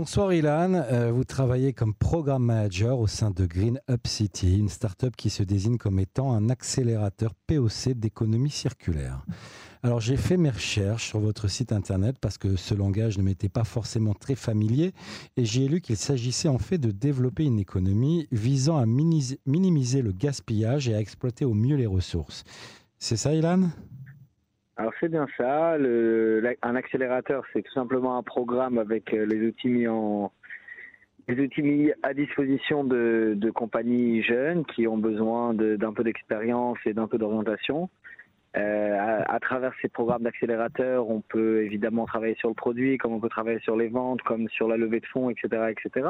Bonsoir Ilan, euh, vous travaillez comme programme manager au sein de Green Up City, une start-up qui se désigne comme étant un accélérateur POC d'économie circulaire. Alors j'ai fait mes recherches sur votre site internet parce que ce langage ne m'était pas forcément très familier et j'ai lu qu'il s'agissait en fait de développer une économie visant à minimiser le gaspillage et à exploiter au mieux les ressources. C'est ça Ilan? Alors c'est bien ça. un accélérateur, c'est tout simplement un programme avec euh, les outils mis en les outils mis à disposition de, compagnies jeunes qui ont besoin d'un peu d'expérience et d'un peu d'orientation. Euh, à, travers ces programmes d'accélérateur, on peut évidemment travailler sur le produit, comme on peut travailler sur les ventes, comme sur la levée de fonds, etc., etc.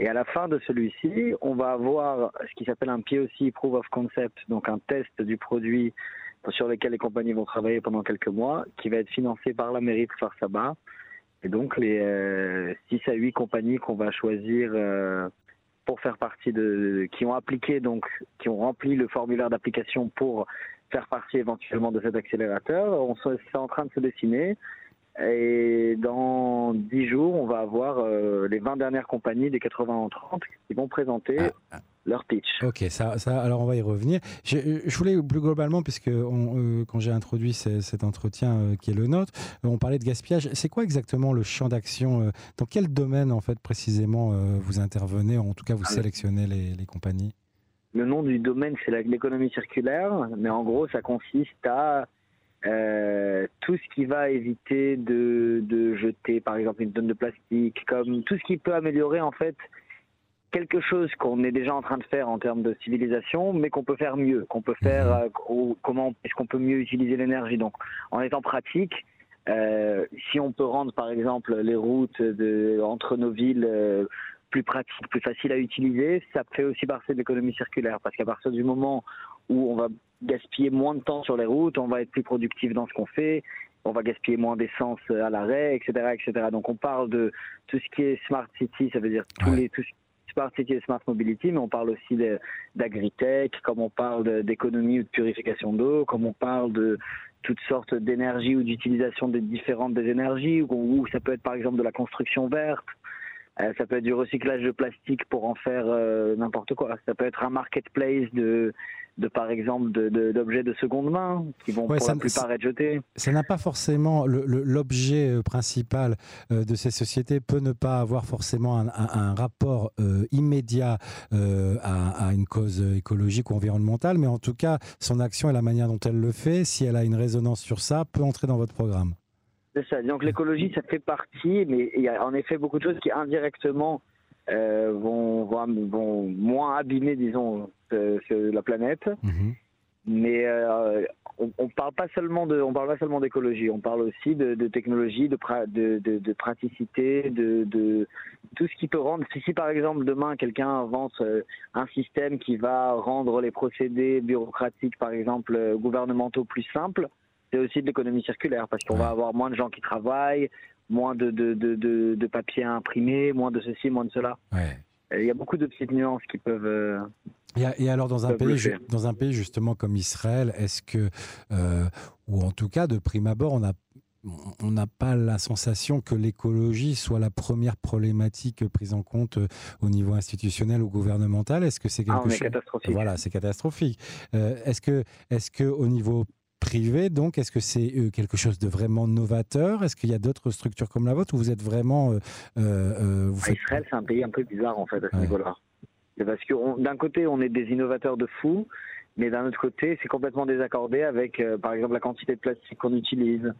Et à la fin de celui-ci, on va avoir ce qui s'appelle un POC, Proof of Concept, donc un test du produit sur lesquels les compagnies vont travailler pendant quelques mois, qui va être financé par la mairie de Farsaba. Et donc les euh, 6 à 8 compagnies qu'on va choisir euh, pour faire partie de, qui ont appliqué donc, qui ont rempli le formulaire d'application pour faire partie éventuellement de cet accélérateur, on c'est en train de se dessiner. Et dans 10 jours, on va avoir euh, les 20 dernières compagnies des 80 en 30 qui vont présenter ah, ah leur pitch. Ok, ça, ça, alors on va y revenir. Je, je voulais plus globalement, puisque on, euh, quand j'ai introduit cet entretien euh, qui est le nôtre, on parlait de gaspillage. C'est quoi exactement le champ d'action Dans quel domaine, en fait, précisément, vous intervenez En tout cas, vous ah, sélectionnez les, les compagnies? Le nom du domaine, c'est l'économie circulaire, mais en gros, ça consiste à tout ce qui va éviter de, de, jeter, par exemple, une tonne de plastique, comme tout ce qui peut améliorer, en fait, quelque chose qu'on est déjà en train de faire en termes de civilisation, mais qu'on peut faire mieux, qu'on peut faire mhm. euh, comment est-ce qu'on peut mieux utiliser l'énergie. Donc, en étant pratique, euh, si on peut rendre par exemple les routes de, entre nos villes euh, plus pratiques, plus faciles à utiliser, ça fait aussi partie de l'économie circulaire, parce qu'à partir du moment où on va gaspiller moins de temps sur les routes, on va être plus productif dans ce qu'on fait, on va gaspiller moins d'essence à l'arrêt, etc., etc. Donc on parle de tout ce qui est smart city, ça veut dire tous les tout Smart City et Smart Mobility, mais on parle aussi d'agritech, comme on parle d'économie ou de purification d'eau, comme on parle de toutes sortes d'énergie ou d'utilisation des différentes des énergies, ou, ça peut être par exemple de la construction verte, ça peut être du recyclage de plastique pour en faire euh, n'importe quoi. Ça peut être un marketplace de, de par exemple d'objets de, seconde main qui vont pour la plupart être jetés. Ça n'a pas forcément l'objet euh, principal de ces sociétés peut ne pas avoir forcément un, rapport immédiat à, une cause écologique ou environnementale, mais en tout cas son action et la manière dont elle le fait, si elle a une résonance sur ça, peut entrer dans votre programme. C'est ça. Donc l'écologie, ça fait partie, mais il y a en effet beaucoup de choses qui indirectement euh, vont, vont, moins abîmer, disons, la planète. Mhm. Mais euh, on, on, parle pas seulement de, on parle pas seulement d'écologie. On parle aussi de, technologie, de, de, de, praticité, de, de tout ce qui peut rendre. Si, par exemple demain quelqu'un invente euh, un système qui va rendre les procédés bureaucratiques, par exemple gouvernementaux, plus simples, c'est aussi de l'économie circulaire parce qu'on va avoir moins de gens qui travaillent, moins de, de, de, de, papier à imprimer, moins de ceci, moins de cela. Il y a beaucoup de petites nuances qui peuvent. Euh, et, alors dans un pays, dans un pays justement comme Israël, est-ce que, euh, ou en tout cas de prime abord, on a on n'a pas la sensation que l'écologie soit la première problématique prise en compte euh, au niveau institutionnel ou gouvernemental? Est-ce que c'est ah, quelque chose catastrophique. Voilà, c'est catastrophique. est-ce que, est-ce que au niveau privé, donc est-ce que c'est euh, quelque chose de vraiment novateur? Est-ce qu'il y a d'autres structures comme la vôtre où vous êtes vraiment... Euh, euh, vous Israël, c'est un pays un peu bizarre en fait à ce niveau-là. Parce que d'un côté, on est des innovateurs de fou, mais d'un autre côté, c'est complètement désaccordé avec, par exemple, la quantité de plastique qu'on utilise.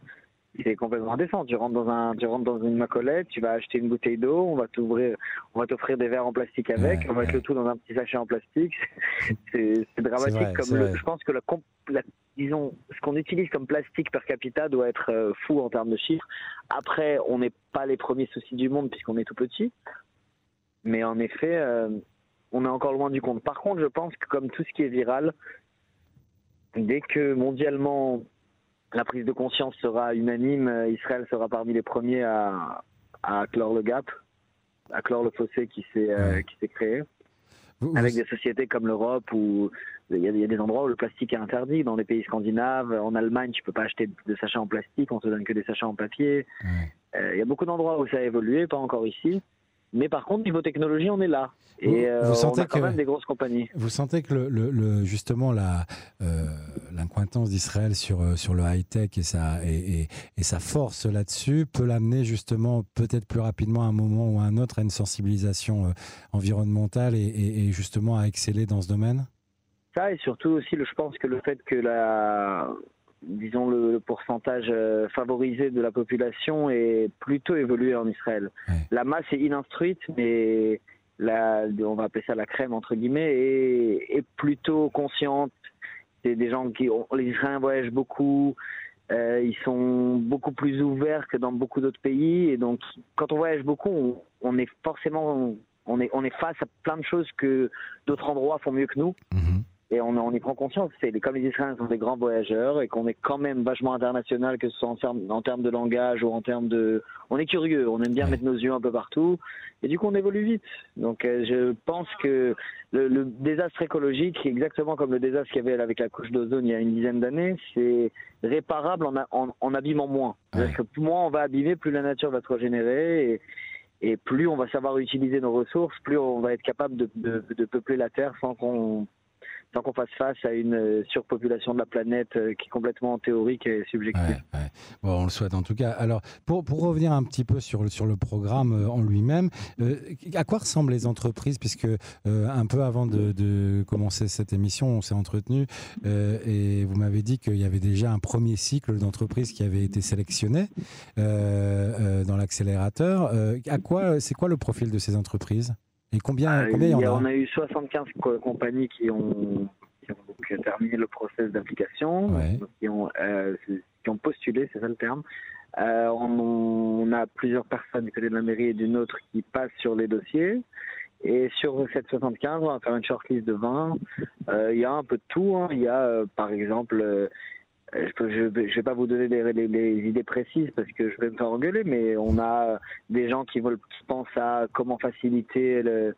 C'est complètement indécent. Tu rentres dans un, tu rentres dans une macolette, tu vas acheter une bouteille d'eau, on va t'ouvrir, on va t'offrir des verres en plastique avec, on va mettre le tout dans un petit sachet en plastique. C'est dramatique. comme je pense que la, la disons, ce qu'on utilise comme plastique per capita doit être euh, fou en termes de chiffres. Après, on n'est pas les premiers soucis du monde puisqu'on est tout petit. Mais en effet, euh, on est encore loin du compte. Par contre, je pense que comme tout ce qui est viral, dès que mondialement la prise de conscience sera unanime, euh, Israël sera parmi les premiers à, clore le gap, à clore le fossé qui s'est créé. Avec des sociétés comme l'Europe où il y, a, des endroits où le plastique est interdit. Dans les pays scandinaves, en Allemagne, tu peux pas acheter de sachets en plastique, on te donne que des sachets en papier. Euh, il y a beaucoup d'endroits où ça a évolué, pas encore ici. Mais par contre, niveau technologie, on est là. Et vous, sentez on a quand même des grosses compagnies. Vous sentez que le, justement la l'incointance d'Israël sur sur le high tech et sa et, et, sa force là-dessus peut l'amener justement peut-être plus rapidement à un moment ou à un autre à une sensibilisation environnementale et, et justement à exceller dans ce domaine? Ça et surtout aussi, je pense que le fait que la pourcentage euh, favorisé de la population est plutôt évolué en Israël. La masse est ininstruite, mais la, on va appeler ça la crème, entre guillemets, est, est plutôt consciente. C'est des gens qui, les Israéliens voyagent beaucoup, euh, ils sont beaucoup plus ouverts que dans beaucoup d'autres pays. Et donc, quand on voyage beaucoup, on, est forcément, on est, on est face à plein de choses que d'autres endroits font mieux que nous. Mhm et on, on, y prend conscience. C'est comme les Israéliens sont des grands voyageurs et qu'on est quand même vachement international, que ce soit en termes, en termes de langage ou en termes de, on est curieux, on aime bien mettre nos yeux un peu partout et du coup on évolue vite. Donc euh, je pense que le, le, désastre écologique, exactement comme le désastre qu'il y avait avec la couche d'ozone il y a une dizaine d'années, c'est réparable en, en, en, abîmant moins. Parce que moins on va abîmer, plus la nature va se régénérer et, et plus on va savoir utiliser nos ressources, plus on va être capable de, de, de peupler la Terre sans qu'on tant qu'on fasse face à une euh, surpopulation de la planète euh, qui est complètement théorique et subjective. Bon, on le souhaite en tout cas. Alors, pour, pour revenir un petit peu sur, sur le programme euh, en lui-même, à quoi ressemblent les entreprises? Puisque un peu avant de, de, commencer cette émission, on s'est entretenu et vous m'avez dit qu'il y avait déjà un premier cycle d'entreprises qui avait été sélectionné dans l'accélérateur. à quoi, c'est quoi le profil de ces entreprises? Et combien, ah, combien il y en a, On a eu 75 compagnies qui ont, qui ont terminé le process d'application, qui, ont, euh, qui ont postulé, c'est ça le terme. Euh, on, a plusieurs personnes du côté de la mairie et d'une autre qui passent sur les dossiers. Et sur cette 75, on va faire une shortlist de 20. Euh, il y a un peu de tout. Hein. Il y a, par exemple, euh, je ne vais pas vous donner des, idées précises parce que je vais me faire engueuler, mais on a des gens qui, veulent, qui pensent à comment faciliter le,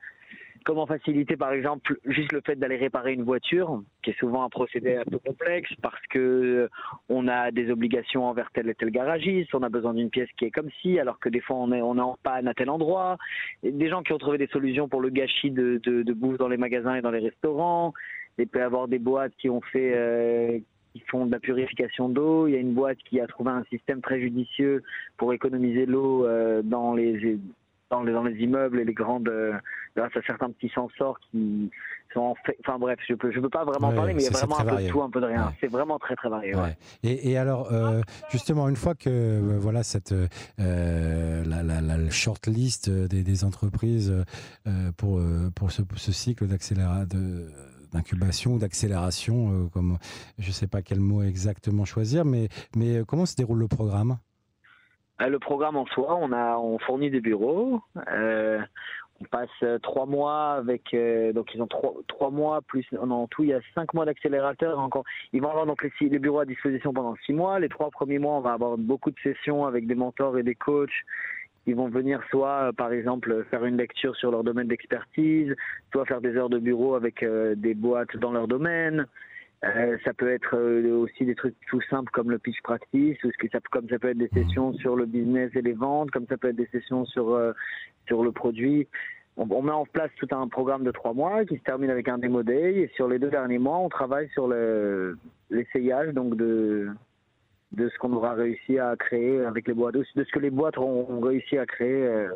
comment faciliter par exemple juste le fait d'aller réparer une voiture, qui est souvent un procédé un peu complexe parce que on a des obligations envers tel et tel garagiste, on a besoin d'une pièce qui est comme ci, alors que des fois on est, on est en panne à tel endroit. des gens qui ont trouvé des solutions pour le gâchis de, de, bouffe dans les magasins et dans les restaurants. Il peut y avoir des boîtes qui ont fait euh, qui font de la purification d'eau. Il y a une boîte qui a trouvé un système très judicieux pour économiser l'eau euh, dans les dans les, dans les immeubles et les grandes euh, grâce à certains petits sensors qui sont en fait enfin bref je peux je peux pas vraiment parler mais il y a vraiment un peu de tout un peu de rien c'est vraiment très très varié ouais. et, et, alors euh, justement une fois que voilà cette la, la, la, short list des, des entreprises pour pour ce, ce cycle d'accélération d'incubation ou d'accélération, euh, comme je ne sais pas quel mot exactement choisir, mais, mais euh, comment se déroule le programme? Euh, le programme en soi, on a on fournit des bureaux. on passe trois mois avec donc ils ont trois, trois mois plus en tout il y a cinq mois d'accélérateur encore ils vont avoir donc les, les, bureaux à disposition pendant six mois les trois premiers mois on va avoir beaucoup de sessions avec des mentors et des coachs ils vont venir soit, euh, par exemple, faire une lecture sur leur domaine d'expertise, soit faire des heures de bureau avec euh, des boîtes dans leur domaine. Euh, ça peut être aussi des trucs tout simples comme le pitch practice, ou ça, comme ça peut être des sessions sur le business et les ventes, comme ça peut être des sessions sur sur le produit. On, met en place tout un programme de trois mois qui se termine avec un démo day, et sur les deux derniers mois, on travaille sur l'essayage donc de de ce qu'on aura réussi à créer avec les boîtes, de ce que les boîtes ont, réussi à créer euh,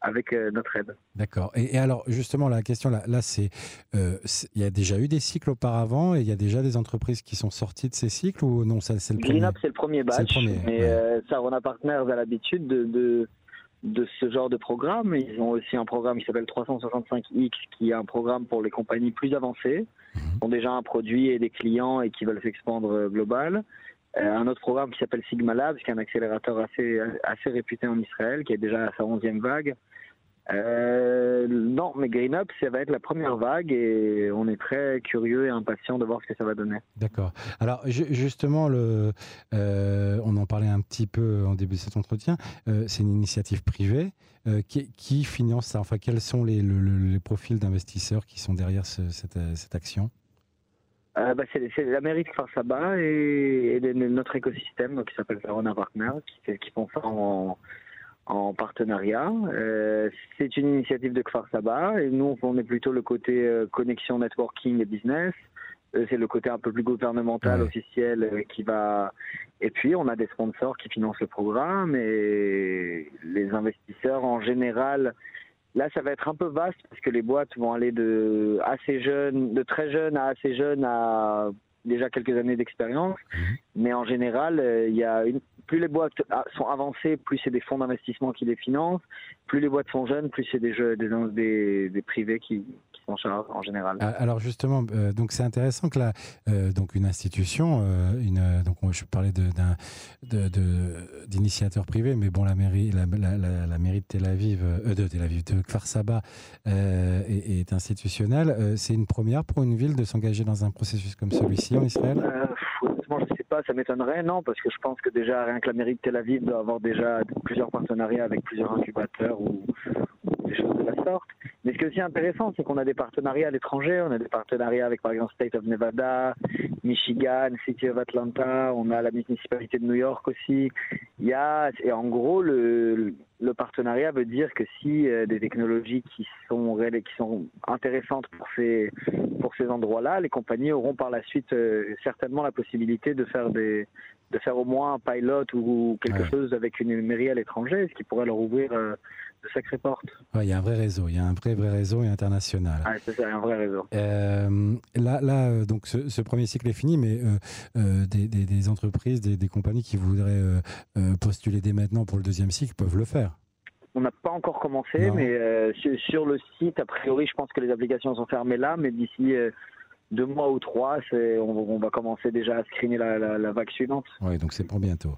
avec euh, notre aide. D'accord. Et, alors, justement, la question là, là c'est euh, il y a déjà eu des cycles auparavant et il y a déjà des entreprises qui sont sorties de ces cycles ou non C'est le premier? Green c'est le premier batch. Le premier, mais ouais. Sarona Partners a l'habitude de, de, de, ce genre de programme. Ils ont aussi un programme qui s'appelle 365X, qui est un programme pour les compagnies plus avancées, mhm. qui ont déjà un produit et des clients et qui veulent s'expandre global. Euh, un autre programme qui s'appelle Sigma Labs, qui est un accélérateur assez, réputé en Israël, qui est déjà à sa 11e vague. Euh, non, mais Green Up, ça va être la première vague et on est très curieux et impatient de voir ce que ça va donner. D'accord. Alors justement, euh, on en parlait un petit peu en début de cet entretien. c'est une initiative privée qui, finance ça. Enfin, quels sont les, profils d'investisseurs qui sont derrière cette action? Euh, bah, c'est la mairie de Farsaba et, et, notre écosystème qui s'appelle Verona Partner qui, qui font ça en, en partenariat. Euh, c'est une initiative de Kfar Saba et nous, on est plutôt le côté euh, connexion, networking et business. c'est le côté un peu plus gouvernemental, officiel qui va. Et puis, on a des sponsors qui financent le programme et les investisseurs en général. Là, ça va être un peu vaste parce que les boîtes vont aller de assez jeunes, de très jeunes à assez jeunes à déjà quelques années d'expérience. Mhm. Mais en général, il y a une, plus les boîtes sont avancées, plus c'est des fonds d'investissement qui les financent. Plus les boîtes sont jeunes, plus c'est des, jeux, des, des, privés qui, en général. Ah, alors justement, euh, donc c'est intéressant que là, euh, donc une institution, euh, une, donc je parlais d'initiateur privé, mais bon, la mairie, la, la, mairie de Tel Aviv, de Tel Aviv, de Kfar Saba est, est, institutionnelle. c'est une première pour une ville de s'engager dans un processus comme celui-ci en Israël? Ça m'étonnerait, non, parce que je pense que déjà rien que la mairie de Tel Aviv doit avoir déjà plusieurs partenariats avec plusieurs incubateurs ou, des choses de la sorte. Mais ce qui est aussi intéressant, c'est qu'on a des partenariats à l'étranger. On a des partenariats avec, par exemple, State of Nevada, Michigan, City of Atlanta. On a la municipalité de New York aussi. Il y a, et en gros, le, le partenariat veut dire que si euh, des technologies qui sont qui sont intéressantes pour ces pour ces endroits-là, les compagnies auront par la suite euh, certainement la possibilité de faire des de faire au moins un pilot ou quelque chose avec une mairie à l'étranger, ce qui pourrait leur ouvrir euh, de sacrées portes. Il y a un vrai réseau, il y a un vrai, vrai réseau international. Ah, c'est ça, un vrai réseau. là, là, donc ce, premier cycle est fini, mais des, des, entreprises, des, des, compagnies qui voudraient postuler dès maintenant pour le deuxième cycle peuvent le faire. On n'a pas encore commencé, mais euh, sur, le site, a priori, je pense que les applications sont fermées là, mais d'ici euh, deux mois ou trois, on, on, va commencer déjà à screener la, la vague suivante. Oui, donc c'est pour bientôt.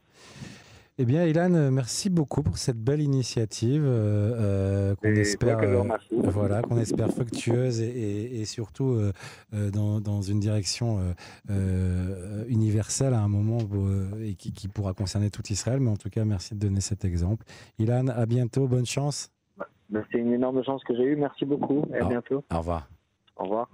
Eh bien, Ilan, merci beaucoup pour cette belle initiative euh, euh, qu'on espère, euh, voilà, qu'on espère fructueuse et, surtout dans, une direction universelle à un moment et qui, pourra concerner tout Israël. Mais en tout cas, merci de donner cet exemple. Ilan, à bientôt, bonne chance. C'est une énorme chance que j'ai eue. Merci beaucoup et à bientôt. Au revoir. Au revoir.